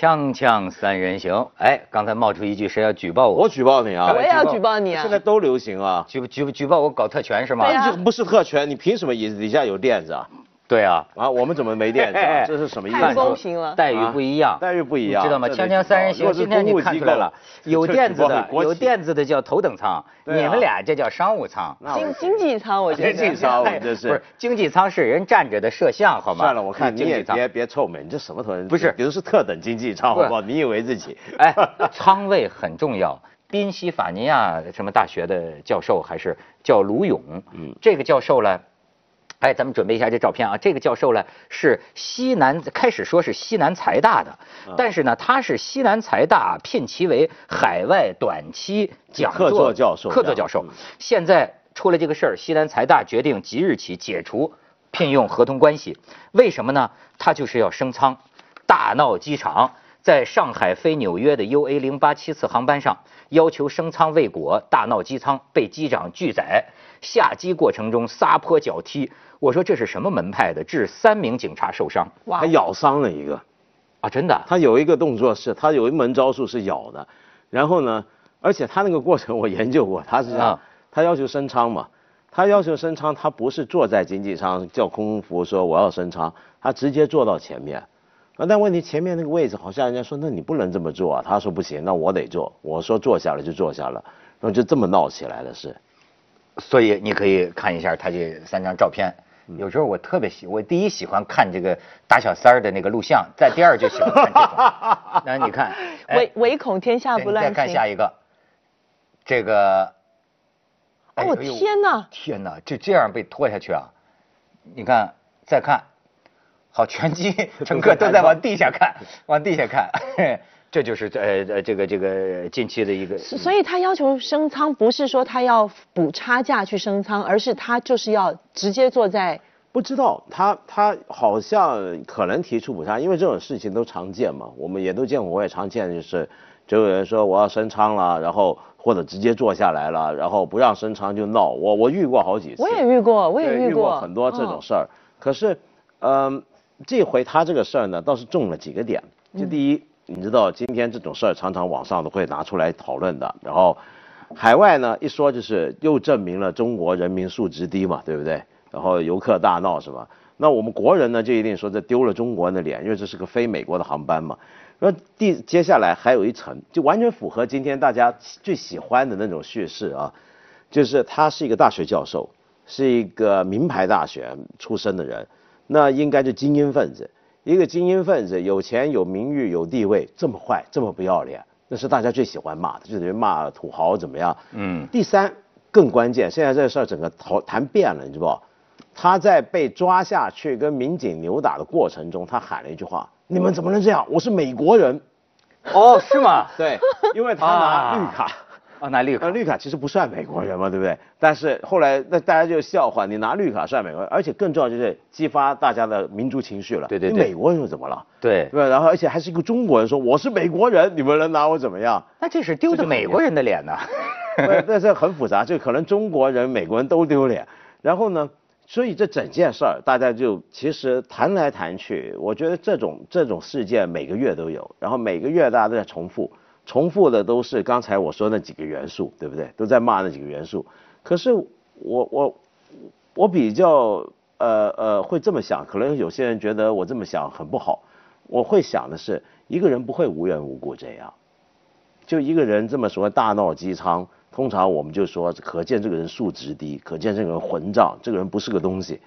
锵锵三人行，哎，刚才冒出一句谁要举报我？我举报你啊！我也要举报你啊！现在都流行啊，举举举报我搞特权是吗？对啊不是特权，你凭什么椅子底下有垫子啊？对啊，啊，我们怎么没电 子啊？这是什么意思太思？公平了。待遇不一样，待遇 不一样，知道吗？锵锵三人行，今天你看出来了，有这垫子的有垫子的叫头等舱，你们俩这叫商务舱。那我经经济舱，我觉得经济舱，我哎这不是经济舱是人站着的摄像，好吗？算了，我看你也经济舱别别臭美，你这什么头？不是比如是特等经济舱，不好不好？你以为自己？哎，舱位很重要。宾夕法尼亚什么大学的教授还是叫卢勇，嗯这个教授呢，哎，咱们准备一下这照片啊。这个教授呢是西南，开始说是西南财大的，嗯但是呢他是西南财大聘其为海外短期讲座客座教授客座教授。现在出了这个事儿，西南财大决定即日起解除聘用合同关系，为什么呢？他就是要升舱，大闹机场。在上海飞纽约的 UA 零八七次航班上，要求升舱未果，大闹机舱，被机长拒载。下机过程中撒泼脚踢，我说这是什么门派的？致三名警察受伤。哇。还，咬伤了一个。啊！真的？他有一个动作是，他有一门招数是咬的，然后呢，而且他那个过程我研究过，他是这样，啊。他要求升舱嘛，他要求升舱，他不是坐在经济舱叫空服说我要升舱，他直接坐到前面，啊，但问题前面那个位置好像人家说那你不能这么做啊，他说不行，那我得坐，我说坐下了就坐下了，然后就这么闹起来的是，所以你可以看一下他这三张照片。有时候我特别喜，我第一喜欢看这个打小三儿的那个录像，再第二就喜欢看这种。那你看，哎唯唯恐天下不乱再。看下一个，这个。哎哦天哪天哪，就这样被拖下去啊！你看，再看，好，全机 乘客都在往地下看，往地下看，这就是呃呃这个这个近期的一个。所以他要求升舱，不是说他要补差价去升舱，而是他就是要直接坐在不知道他他好像可能提出补差，因为这种事情都常见嘛，我们也都见过，我也常见，就是就有人说我要升舱了，然后或者直接坐下来了，然后不让升舱就闹，我我遇过好几次，我也遇过，我也对遇过很多这种嗯事儿。可是，嗯，这回他这个事儿呢，倒是中了几个点。就第一，你知道今天这种事儿常常网上都会拿出来讨论的，然后海外呢一说就是又证明了中国人民素质低嘛，对不对？然后游客大闹是吧？那我们国人呢就一定说这丢了中国人的脸，因为这是个飞美国的航班嘛。那第接下来还有一层，就完全符合今天大家最喜欢的那种叙事啊，就是他是一个大学教授，是一个名牌大学出身的人，那应该是精英分子。一个精英分子，有钱有名誉有地位，这么坏这么不要脸，那是大家最喜欢骂的，就等于骂土豪怎么样？嗯，第三更关键，现在这事儿整个谈谈变了，你知不？他在被抓下去跟民警扭打的过程中，他喊了一句话：“你们怎么能这样？我是美国人。哦，是吗”？对，因为他拿绿卡。啊，拿绿那卡。绿卡其实不算美国人嘛，对不对？但是后来那大家就笑话你拿绿卡算美国人，而且更重要就是激发大家的民族情绪了。对对对你美国人又怎么了？对对，吧？然后而且还是一个中国人说我是美国人，你们能拿我怎么样？那这是丢的美国人的脸呢。对，但是很复杂，就可能中国人、美国人都丢脸。然后呢，所以这整件事儿，大家就其实谈来谈去，我觉得这种这种事件每个月都有，然后每个月大家都在重复，重复的都是刚才我说那几个元素，对不对？都在骂那几个元素。可是我我我比较呃呃会这么想，可能有些人觉得我这么想很不好。我会想的是，一个人不会无缘无故这样。就一个人这么说大闹机舱，通常我们就说，可见这个人素质低，可见这个人混账，这个人不是个东西。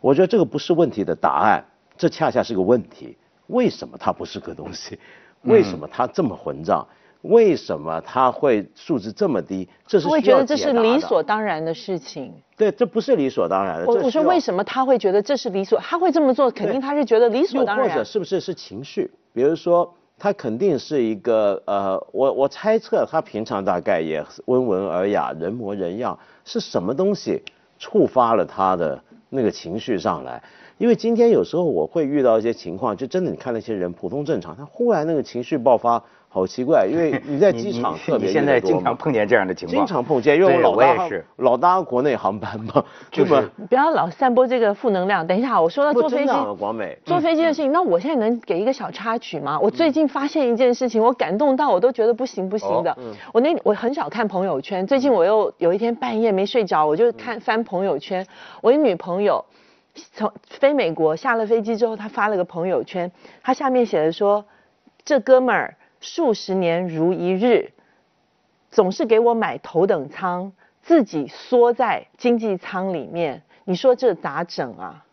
我觉得这个不是问题的答案，这恰恰是个问题。为什么他不是个东西？为什么他这么混账？为什么他会素质这么低？这是我会觉得这是理所当然的事情。对，这不是理所当然的。我我说为什么他会觉得这是理所？他会这么做，肯定他是觉得理所当然又或者。是不是是情绪？比如说，他肯定是一个呃，我我猜测他平常大概也温文尔雅、人模人样，是什么东西触发了他的那个情绪上来？因为今天有时候我会遇到一些情况，就真的你看那些人普通正常，他忽然那个情绪爆发，好奇怪，因为 你在机场特别你现在经常碰见这样的情况，经常碰见，因为我老搭我也是，老搭国内航班嘛，就是不要老散播这个负能量。等一下，我说到坐飞机坐飞机的事情，那我现在能给一个小插曲吗？我最近发现一件事情，我感动到我都觉得不行不行的。我那我很少看朋友圈，最近我又有一天半夜没睡着，我就看翻朋友圈。我一女朋友从飞美国下了飞机之后，他发了个朋友圈，他下面写的说：“这哥们儿数十年如一日，总是给我买头等舱，自己缩在经济舱里面。你说这咋整啊？”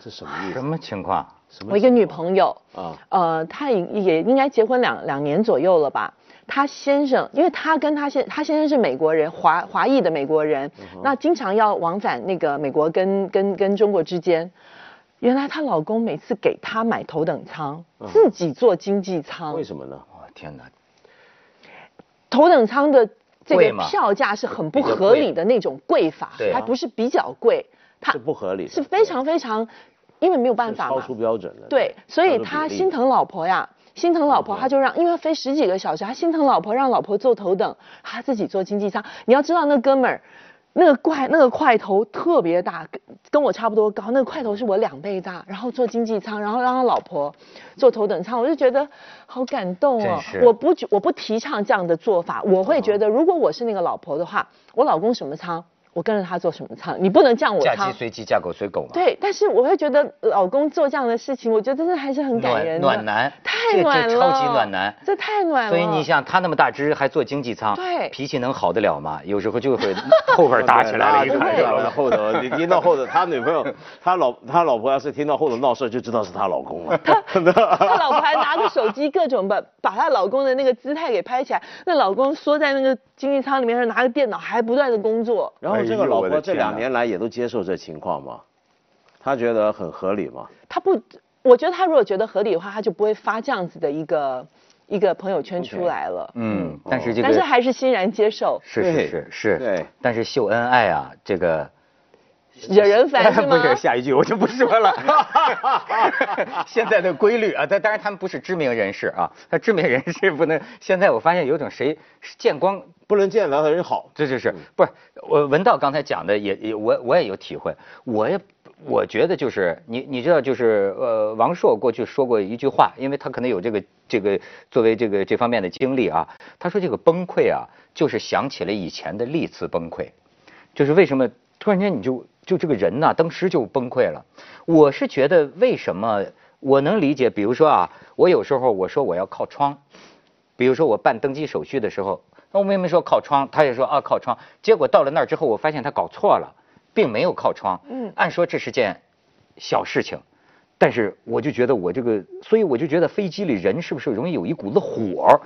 这什么意思什？么情况？我一个女朋友，啊？呃，她也也应该结婚两两年左右了吧。她先生，因为她跟她先，她先生是美国人，华华裔的美国人，那经常要往返那个美国跟跟跟中国之间。原来她老公每次给她买头等舱，自己坐经济舱。为什么呢？哦天哪！头等舱的这个票价是很不合理的那种贵法还不是比较贵，它是不合理，是非常非常，因为没有办法超。出标准的。对，所以他心疼老婆呀，心疼老婆，嗯他就让，因为要飞十几个小时，他心疼老婆，让老婆坐头等，他自己坐经济舱。你要知道那哥们儿，那个块那个块头特别大，跟跟我差不多高，那个块头是我两倍大，然后坐经济舱，然后让他老婆坐头等舱，我就觉得好感动哦。我不觉我不提倡这样的做法，我会觉得如果我是那个老婆的话，我老公什么舱，我跟着他做什么舱，你不能降我舱嫁鸡。随鸡，嫁狗随狗嘛。对，但是我会觉得老公做这样的事情，我觉得真的还是很感人的。暖暖男，太暖了，这超级暖男。这太暖了。所以你想，他那么大只还坐经济舱，对脾气能好得了吗？有时候就会 后边打起来了，一就看对？后头，你听到后头，他女朋友，他老他老婆要是听到后头闹事，就知道是他老公了。他老婆还拿着手机各种把把她老公的那个姿态给拍起来，那老公缩在那个经济舱里面是，拿个电脑还不断的工作。然后这个老婆这两年来也都接受这情况吗？他觉得很合理吗？他不，我觉得他如果觉得合理的话，他就不会发这样子的一个一个朋友圈出来了。嗯，但是这但是还是欣然接受，是是是是，对但是秀恩爱啊，这个 惹人烦是吗？不是下一句我就不说了。现在的规律啊，但当然他们不是知名人士啊，他知名人士不能。现在我发现有种谁见光不能见到的人好。这就是不是我文道刚才讲的也也我我也有体会，我也我觉得就是你你知道就是呃王朔过去说过一句话，因为他可能有这个这个作为这个这方面的经历啊，他说这个崩溃啊，就是想起了以前的历次崩溃，就是为什么突然间你就就这个人呐、当时就崩溃了。我是觉得为什么我能理解，比如说啊，我有时候我说我要靠窗。比如说我办登机手续的时候，那我明明说靠窗，他也说啊靠窗，结果到了那儿之后，我发现他搞错了，并没有靠窗。嗯按说这是件小事情，但是我就觉得我这个，所以我就觉得飞机里人是不是容易有一股子火儿，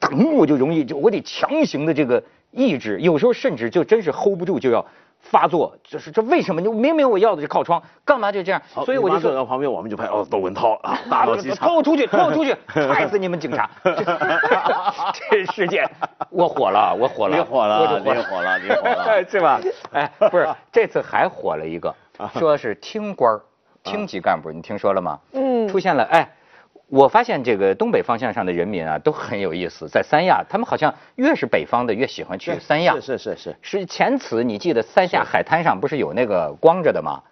腾我就容易就我得强行的这个抑制，有时候甚至就真是 hold 不住就要发作，就是这为什么？你明明我要的是靠窗，干嘛就这样？所以我就坐。到旁边，我们就拍哦，窦文涛啊，大闹机场。拖我出去，拖我出去，踹死你们警察！这事件，我火了，我火了，你火了我就你火了你火了是吧？哎，不是，这次还火了一个，说是厅官儿、厅级干部，你听说了吗？嗯出现了，哎。我发现这个东北方向上的人民啊，都很有意思。在三亚，他们好像越是北方的越喜欢去三亚。是是是是，是前此你记得三亚海滩上不是有那个光着的吗？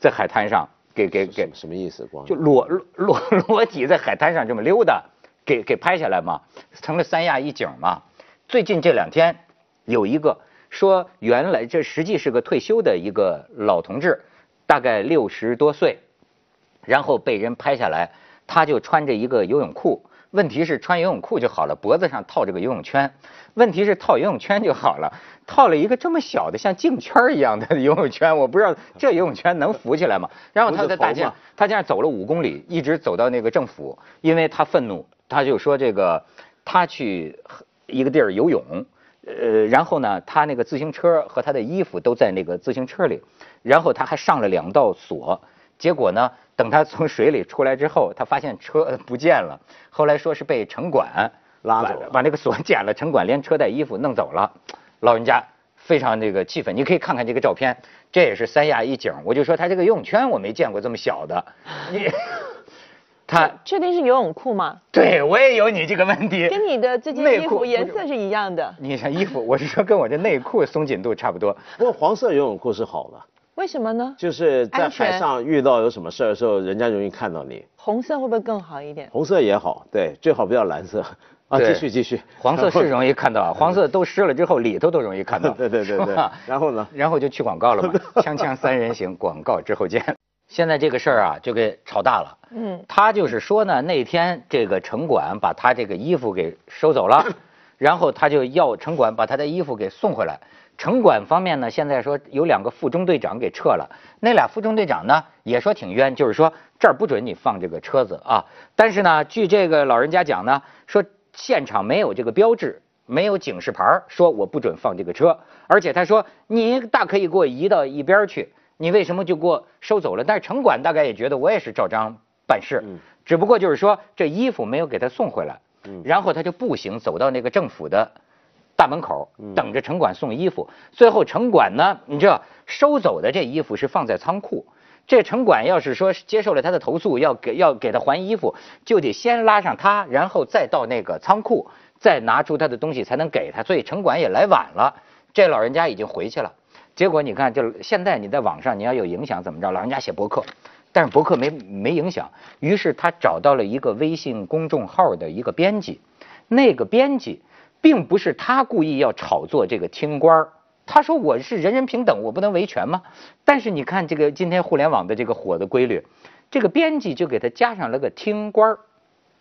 在海滩上给给给什么意思？光就裸裸裸裸体在海滩上这么溜达，给给拍下来嘛，成了三亚一景嘛。最近这两天有一个说，原来这实际是个退休的一个老同志，大概六十多岁，然后被人拍下来，他就穿着一个游泳裤。问题是穿游泳裤就好了，脖子上套着个游泳圈。问题是套游泳圈就好了，套了一个这么小的像镜圈一样的游泳圈，我不知道这游泳圈能浮起来吗？然后他在大街上，他这样走了五公里，一直走到那个政府，因为他愤怒，他就说这个他去一个地儿游泳，呃，然后呢，他那个自行车和他的衣服都在那个自行车里，然后他还上了两道锁，结果呢，等他从水里出来之后，他发现车不见了，后来说是被城管拉走了把把那个锁剪了，城管连车带衣服弄走了，老人家非常这个气愤。你可以看看这个照片，这也是三亚一景。我就说他这个游泳圈我没见过这么小的，你 他确定是游泳裤吗？对我也有你这个问题，跟你的这件衣服颜色是一样的。你看衣服，我是说跟我这内裤松紧度差不多。不过黄色游泳裤是好的。为什么呢？就是在海上遇到有什么事儿的时候，人家容易看到你。红色会不会更好一点？红色也好，对，最好不要蓝色。啊，继续继续。黄色是容易看到，黄色都湿了之后里头都容易看到。对对对对。然后呢？然后就去广告了嘛。锵锵三人行，广告之后见。现在这个事儿啊，就给炒大了。嗯。他就是说呢，那天这个城管把他这个衣服给收走了，然后他就要城管把他的衣服给送回来。城管方面呢，现在说有两个副中队长给撤了，那俩副中队长呢也说挺冤，就是说这儿不准你放这个车子啊。但是呢，据这个老人家讲呢，说现场没有这个标志，没有警示牌说我不准放这个车，而且他说你大可以给我移到一边去，你为什么就给我收走了？但是城管大概也觉得我也是照章办事，只不过就是说这衣服没有给他送回来，然后他就步行走到那个政府的。大门口等着城管送衣服，最后城管呢，你知道收走的这衣服是放在仓库。这城管要是说接受了他的投诉，要给要给他还衣服，就得先拉上他，然后再到那个仓库，再拿出他的东西才能给他。所以城管也来晚了，这老人家已经回去了。结果你看，就现在你在网上你要有影响怎么着？老人家写博客，但是博客没没影响，于是他找到了一个微信公众号的一个编辑，那个编辑。并不是他故意要炒作这个听官儿，他说我是人人平等，我不能维权吗？但是你看这个今天互联网的这个火的规律，这个编辑就给他加上了个听官儿，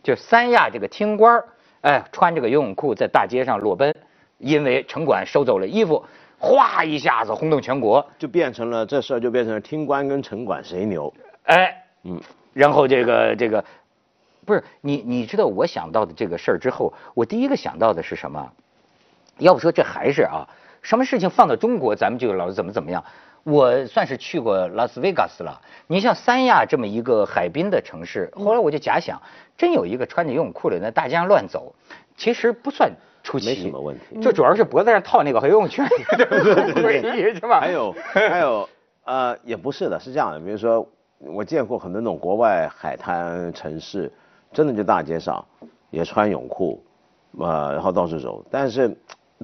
就三亚这个听官儿，哎，穿着个游泳裤在大街上裸奔，因为城管收走了衣服，哗一下子轰动全国，就变成了这事儿就变成了听官跟城管谁牛？哎，嗯，然后这个这个。不是你，你知道我想到的这个事儿之后，我第一个想到的是什么？要不说这还是啊，什么事情放到中国，咱们就老怎么怎么样。我算是去过拉斯维加斯了。你像三亚这么一个海滨的城市，后来我就假想，真有一个穿着游泳裤的在大街上乱走，其实不算出奇，没什么问题。就主要是脖子上套那个游泳圈，对 是吧？还有还有呃，也不是的，是这样的，比如说我见过很多那种国外海滩城市。真的就大街上，也穿泳裤，呃，然后到处走。但是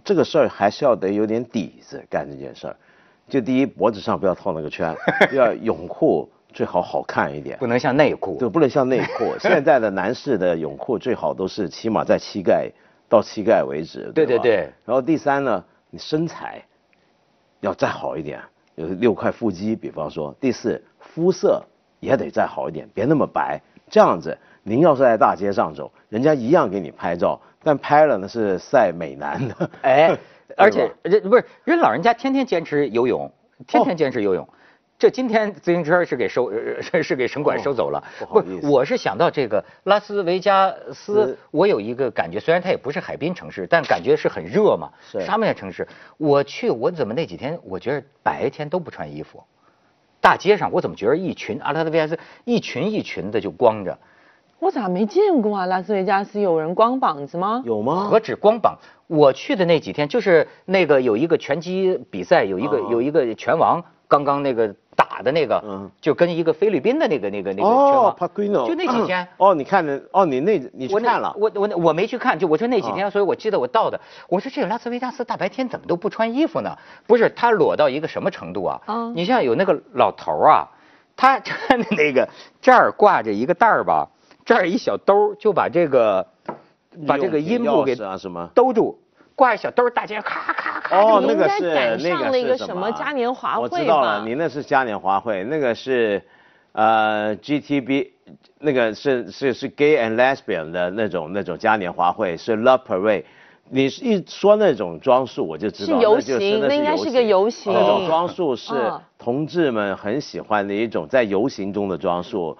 这个事儿还是要得有点底子干这件事儿。就第一，脖子上不要套那个圈；第二，泳裤最好好看一点，不能像内裤。对，不能像内裤。现在的男士的泳裤最好都是起码在膝盖到膝盖为止。对对对。然后第三呢，你身材要再好一点，有六块腹肌，比方说。第四，肤色也得再好一点，别那么白，这样子。您要是在大街上走，人家一样给你拍照，但拍了呢是晒美男的。哎，而且人不是人老人家天天坚持游泳，天天坚持游泳。这今天自行车是给收 是给城管收走了。不，我是想到这个拉斯维加斯，我有一个感觉，虽然它也不是海滨城市，但感觉是很热嘛，沙漠城市。我去，我怎么那几天我觉得白天都不穿衣服，大街上我怎么觉得一群阿拉斯维加斯一群一群的就光着。我咋没见过啊？拉斯维加斯有人光膀子吗？有吗？何止光膀？我去的那几天，就是那个有一个拳击比赛，有一个有一个拳王刚刚那个打的那个，嗯，就跟一个菲律宾的那个那个那个拳王，就那几天。哦，你看的哦，你那你去看了？我我我没去看，就我说那几天，所以我记得我到的。我说这个拉斯维加斯大白天怎么都不穿衣服呢？不是他裸到一个什么程度啊？嗯，你像有那个老头啊，他 穿的那个这儿挂着一个袋儿吧。这儿一小兜就把这个，把这个阴部给兜住，挂一小兜大家咔咔咔。哦，那个是那个什么嘉年华会我知道了，你那是嘉年华会，那个是，呃，GTB，那个是是是 Gay and Lesbian 的那种那种嘉年华会，是 Love Parade。你一说那种装束，我就知道是游行，那应该是个游行。那种装束是同志们很喜欢的一种在游行中的装束。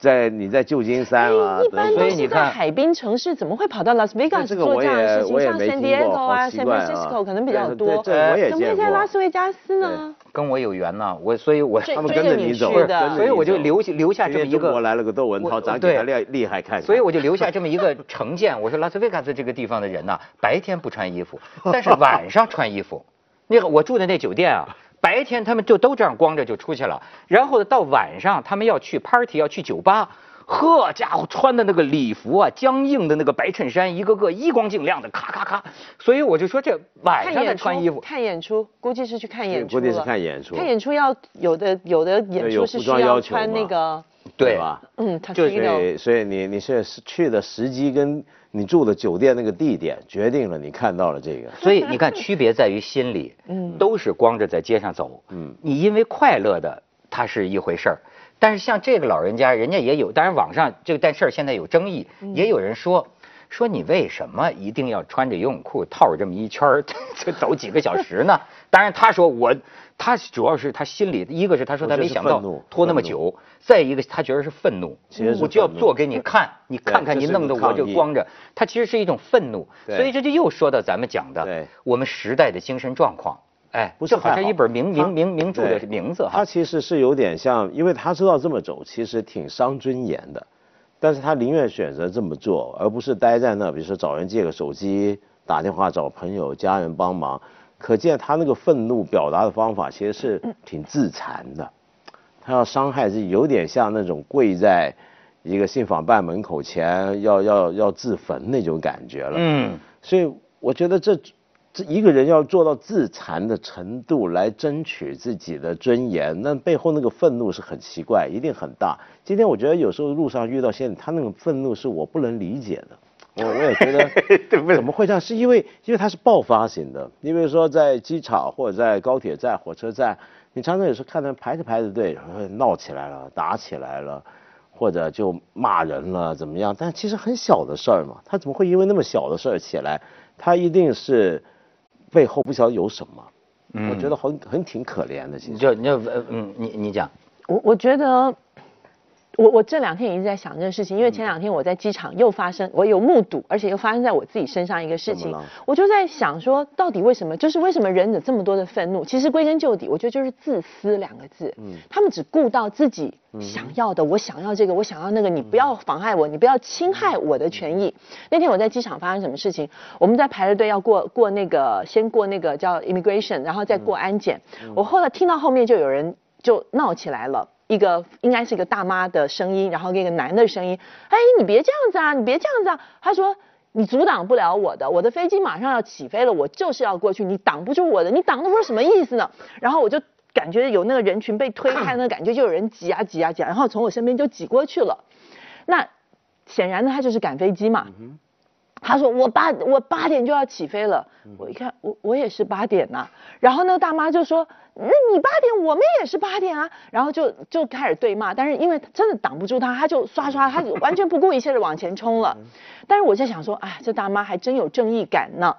在你在旧金山啊，一般都是在海滨城市，怎么会跑到 Las Vegas 做这样的事情？像 San Diego 啊，San Francisco 可能比较多。这我也见过。怎么会在拉斯维加斯呢？跟我有缘呢，我所以，我他们跟着你走，所以我就留下留下这么一个。我来了个窦文涛，咱给他厉厉害看。所以我就留下这么一个 成见，我说拉斯维加斯这个地方的人呐，白天不穿衣服，但是晚上穿衣服。那个我住的那酒店啊。白天他们就都这样光着就出去了，然后到晚上他们要去 party 要去酒吧，呵家伙穿的那个礼服啊，僵硬的那个白衬衫，一个个衣光净亮的，咔咔咔。所以我就说这晚上再穿衣服，看演出，估计是去看演出估计是看演出。看演出要有的有的演出是需要穿那个，对吧？嗯，就是。所以你你是去的时机跟你住的酒店那个地点决定了你看到了这个。所以你看区别在于心理，嗯，都是光着在街上走，嗯，你因为快乐的，它是一回事儿。但是像这个老人家，人家也有，当然网上这个事儿现在有争议，也有人说说你为什么一定要穿着游泳裤套着这么一圈儿 就走几个小时呢？当然他说我，他主要是他心里一个是他说他没想到拖那么久，再一个他觉得是愤怒，我就要做给你看，你看看你弄得我就光着，他其实是一种愤怒，所以这就又说到咱们讲的我们时代的精神状况。哎，不是，好像一本名名名名著的名字哈。他其实是有点像，因为他知道这么走其实挺伤尊严的，但是他宁愿选择这么做，而不是待在那，比如说找人借个手机，打电话找朋友家人帮忙。可见他那个愤怒表达的方法其实是挺自残的，他要伤害自己，有点像那种跪在一个信访办门口前要要要自焚那种感觉了。嗯，所以我觉得这。这一个人要做到自残的程度来争取自己的尊严，那背后那个愤怒是很奇怪，一定很大。今天我觉得有时候路上遇到些他那种愤怒是我不能理解的，我我也觉得 怎么会这样？是因为因为它是爆发型的，你比如说在机场或者在高铁站、火车站，你常常有时候看他排着排着队，然后闹起来了、打起来了，或者就骂人了怎么样？但其实很小的事儿嘛，他怎么会因为那么小的事儿起来？他一定是。背后不晓得有什么，我觉得很很挺可怜的。其实，就你就嗯，你你讲，我我觉得。我我这两天一直在想这个事情，因为前两天我在机场又发生，我有目睹，而且又发生在我自己身上一个事情，我就在想说，到底为什么？就是为什么人有这么多的愤怒？其实归根究底，我觉得就是自私两个字。嗯，他们只顾到自己想要的，我想要这个，我想要那个，你不要妨碍我，你不要侵害我的权益。那天我在机场发生什么事情？我们在排着队要过过那个，先过那个叫 immigration，然后再过安检。我后来听到后面就有人就闹起来了。一个应该是一个大妈的声音，然后一个男的声音，哎，你别这样子啊，你别这样子啊。他说你阻挡不了我的，我的飞机马上要起飞了，我就是要过去，你挡不住我的，你挡的不是什么意思呢？然后我就感觉有那个人群被推开的感觉，就有人挤啊挤啊挤，然后从我身边就挤过去了。那显然呢，他就是赶飞机嘛。他说我八我八点就要起飞了，我一看我我也是八点呐，然后那个大妈就说那你八点我们也是八点啊，然后就就开始对骂，但是因为真的挡不住他，他就刷刷他完全不顾一切的往前冲了，但是我在想说哎这大妈还真有正义感呢，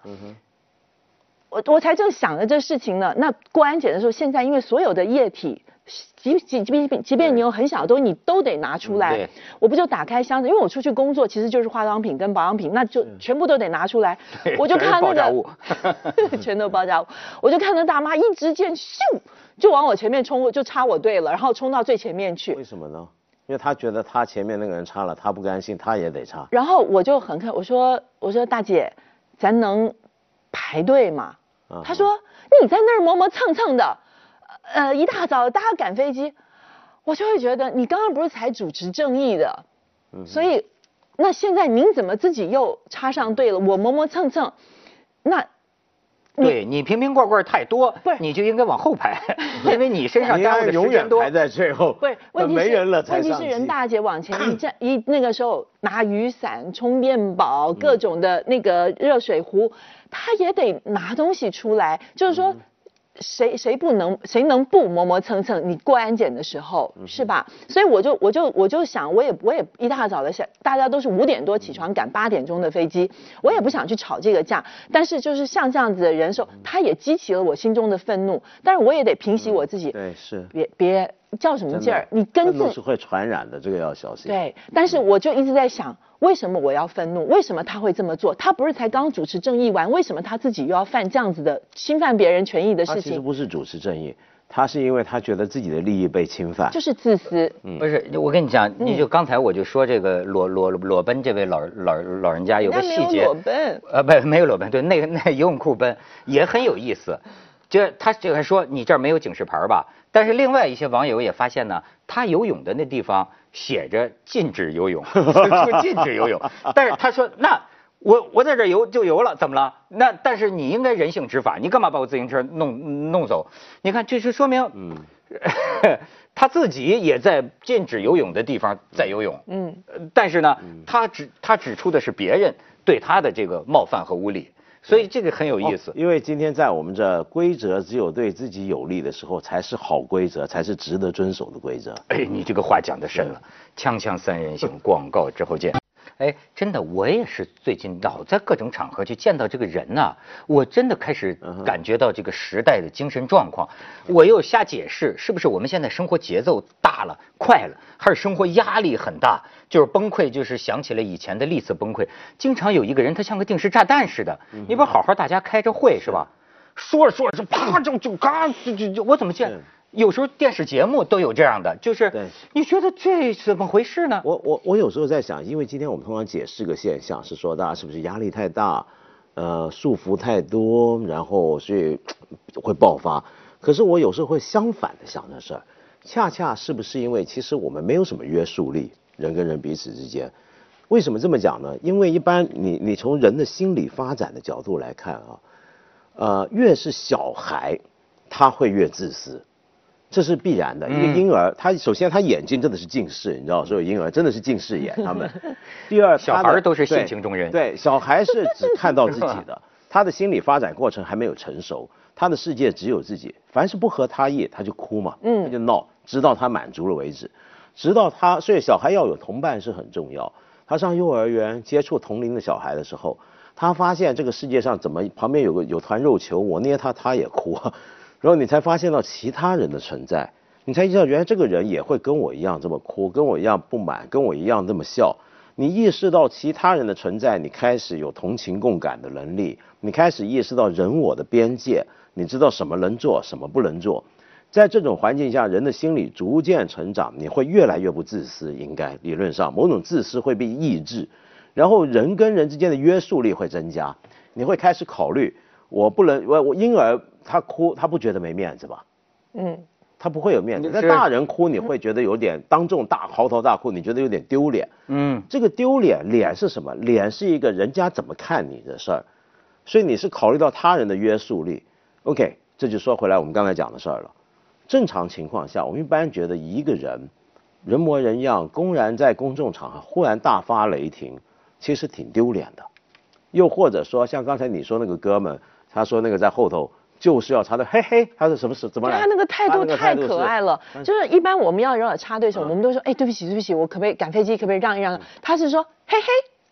我我才正想着这事情呢，那过安检的时候现在因为所有的液体。即即即便即便你有很小的东西，你都得拿出来。我不就打开箱子，因为我出去工作其实就是化妆品跟保养品，那就全部都得拿出来。我就看那个，全都爆炸物。我就看那大妈一支箭咻就往我前面冲，就插我队了，然后冲到最前面去。为什么呢？因为他觉得他前面那个人插了，他不甘心，他也得插。然后我就很看，我说我说大姐，咱能排队吗？他说你在那儿磨磨蹭蹭的。呃，一大早大家赶飞机，我就会觉得你刚刚不是才主持正义的，所以那现在您怎么自己又插上队了？我磨磨蹭蹭，那对你瓶瓶罐罐太多，不是你就应该往后排，因为你身上 耽误的永远排在最后，不是问题是问题是任大姐往前一站 一那个时候拿雨伞、充电宝、各种的那个热水壶，她也得拿东西出来，就是说。谁谁不能谁能不磨磨蹭蹭？你过安检的时候是吧？所以我就我就我就想，我也我也一大早的想，大家都是五点多起床赶八点钟的飞机，我也不想去吵这个架。但是就是像这样子的人说，他也激起了我心中的愤怒。但是我也得平息我自己。对，是。别别叫什么劲儿？你跟自是会传染的，这个要小心。对，但是我就一直在想。为什么我要愤怒？为什么他会这么做？他不是才刚主持正义完，为什么他自己又要犯这样子的侵犯别人权益的事情？其实不是主持正义，他是因为他觉得自己的利益被侵犯，就是自私。不是，我跟你讲，你就刚才我就说这个裸裸裸奔这位老老老人家有个细节，裸奔，呃，不，没有裸奔，对，那个那游泳裤奔也很有意思。就他这个说你这儿没有警示牌吧？但是另外一些网友也发现呢，他游泳的那地方写着禁止游泳，说禁止游泳。但是他说那我我在这游就游了，怎么了？那但是你应该人性执法，你干嘛把我自行车弄弄走？你看这是说明，嗯，他自己也在禁止游泳的地方在游泳，嗯，但是呢，他指他指出的是别人对他的这个冒犯和无礼。所以这个很有意思，因为今天在我们这规则只有对自己有利的时候才是好规则，才是值得遵守的规则。哎，你这个话讲的深了。锵锵三人行，广告之后见。哎，真的，我也是最近老在各种场合去见到这个人呐，我真的开始感觉到这个时代的精神状况。我又瞎解释，是不是我们现在生活节奏大了、快了，还是生活压力很大？就是崩溃，就是想起了以前的历次崩溃。经常有一个人，他像个定时炸弹似的，你不好好大家开着会是吧？说着说着就啪就就嘎就就就，我怎么见？有时候电视节目都有这样的，就是你觉得这怎么回事呢？我我我有时候在想，因为今天我们通常解释个现象，是说大家是不是压力太大，呃，束缚太多，然后所以 会爆发。可是我有时候会相反的想这事儿，恰恰是不是因为其实我们没有什么约束力，人跟人彼此之间，为什么这么讲呢？因为一般你你从人的心理发展的角度来看啊，呃，越是小孩，他会越自私。这是必然的，一个婴儿，他首先他眼睛真的是近视，你知道，所有婴儿真的是近视眼，他们。第二，小孩都是性情中人。对，小孩是只看到自己的，他的心理发展过程还没有成熟，他的世界只有自己，凡是不合他意，他就哭嘛，他就闹，直到他满足了为止，直到他，所以小孩要有同伴是很重要。他上幼儿园接触同龄的小孩的时候，他发现这个世界上怎么旁边有个有团肉球，我捏他他也哭。然后你才发现到其他人的存在，你才知道原来这个人也会跟我一样这么哭，跟我一样不满，跟我一样这么笑。你意识到其他人的存在，你开始有同情共感的能力，你开始意识到人我的边界，你知道什么能做，什么不能做。在这种环境下，人的心理逐渐成长，你会越来越不自私。应该理论上，某种自私会被抑制，然后人跟人之间的约束力会增加。你会开始考虑，我不能，我我婴儿。他哭，他不觉得没面子吧？嗯，他不会有面子。那大人哭，你会觉得有点当众大嚎啕大哭，你觉得有点丢脸。嗯，这个丢脸，脸是什么？脸是一个人家怎么看你的事儿，所以你是考虑到他人的约束力。OK，这就说回来我们刚才讲的事儿了。正常情况下，我们一般觉得一个人人模人样，公然在公众场合忽然大发雷霆，其实挺丢脸的。又或者说，像刚才你说那个哥们，他说那个在后头。就是要插队，嘿嘿，他是什么事？怎么？他那个态度太可爱了。就是一般我们要有点插队时候，我们都说，哎，对不起，对不起，我可不可以赶飞机？可不可以让一让？他是说，嘿嘿，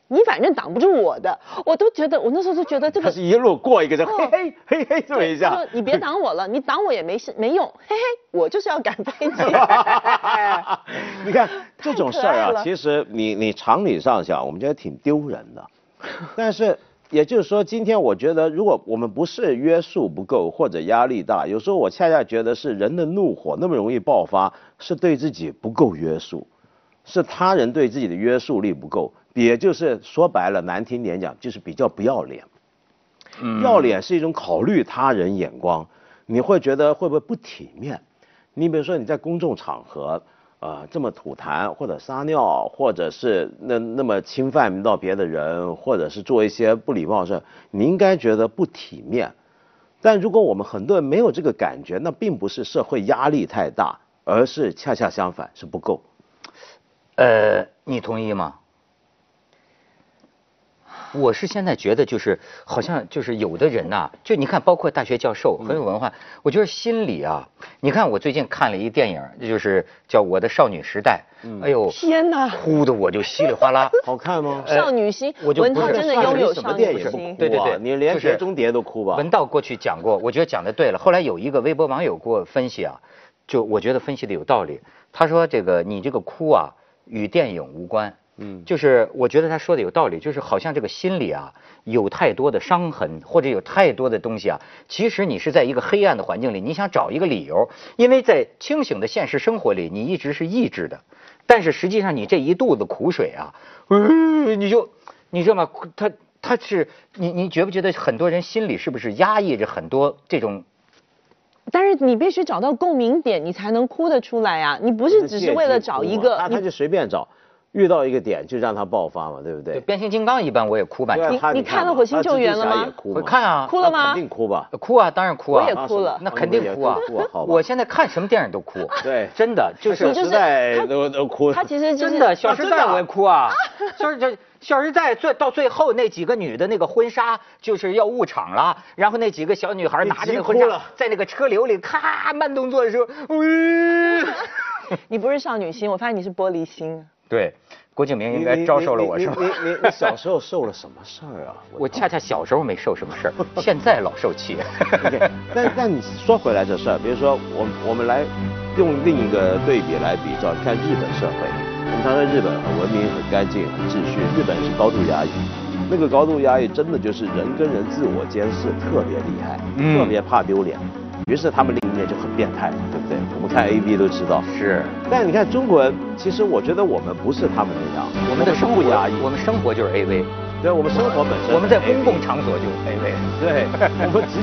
你反正挡不住我的。我都觉得，我那时候都觉得这个。他是一路过一个，就嘿嘿嘿嘿这么一下。说你别挡我了，你挡我也没事，没用。嘿嘿，我就是要赶飞机。你看这种事儿啊，其实你你常理上想，我们觉得挺丢人的，但是。也就是说，今天我觉得，如果我们不是约束不够或者压力大，有时候我恰恰觉得是人的怒火那么容易爆发，是对自己不够约束，是他人对自己的约束力不够，也就是说白了，难听点讲，就是比较不要脸。要脸是一种考虑他人眼光，你会觉得会不会不体面？你比如说你在公众场合。呃，这么吐痰或者撒尿，或者是那那么侵犯到别的人，或者是做一些不礼貌事，你应该觉得不体面。但如果我们很多人没有这个感觉，那并不是社会压力太大，而是恰恰相反，是不够。呃，你同意吗？我是现在觉得就是好像就是有的人呐，就你看，包括大学教授很有文化，我觉得心里啊，你看我最近看了一电影，就是叫《我的少女时代》，哎呦，天哪，哭的我就稀里哗啦。好看吗？少女心，文涛真的拥有少女心。对对对，你连《碟中谍》都哭吧？文道过去讲过，我觉得讲的对了。后来有一个微博网友给我分析啊，就我觉得分析的有道理。他说这个你这个哭啊，与电影无关。嗯，就是我觉得他说的有道理，就是好像这个心里啊有太多的伤痕，或者有太多的东西啊，其实你是在一个黑暗的环境里，你想找一个理由，因为在清醒的现实生活里，你一直是抑制的，但是实际上你这一肚子苦水啊，你就你知道吗？他他是你你觉不觉得很多人心里是不是压抑着很多这种但是你必须找到共鸣点，你才能哭得出来啊！你不是只是为了找一个，他他就随便找，遇到一个点就让他爆发嘛，对不对？变形金刚一般我也哭半场。你你看了《火星救援》了吗？会看啊，哭了吗？肯定哭吧？哭啊，当然哭啊。我也哭了，那肯定哭啊。我现在看什么电影都哭。对，真的就是《小时代》都都哭。他其实真的《小时代》我也哭啊。就是这。《小时代》最到最后那几个女的那个婚纱就是要误场了，然后那几个小女孩拿着那个婚纱在那个车流里咔慢动作的时候，你不是少女心，我发现你是玻璃心。对，郭敬明应该招受了我，是吗？你你你小时候受了什么事儿啊？我恰恰小时候没受什么事儿，现在老受气。但 但你说回来这事儿，比如说我我们来用另一个对比来比照，看日本社会。我们常说日本很文明、很干净、很秩序。日本是高度压抑，那个高度压抑真的就是人跟人自我监视特别厉害，特别怕丢脸。于是他们另一面就很变态，对不对？我们看 A B 都知道。是。但你看中国人，其实我觉得我们不是他们那样，我们的生活压抑，我们生活就是 A V。对，我们生活本身，我们在公共场所就 A V。对，我们直。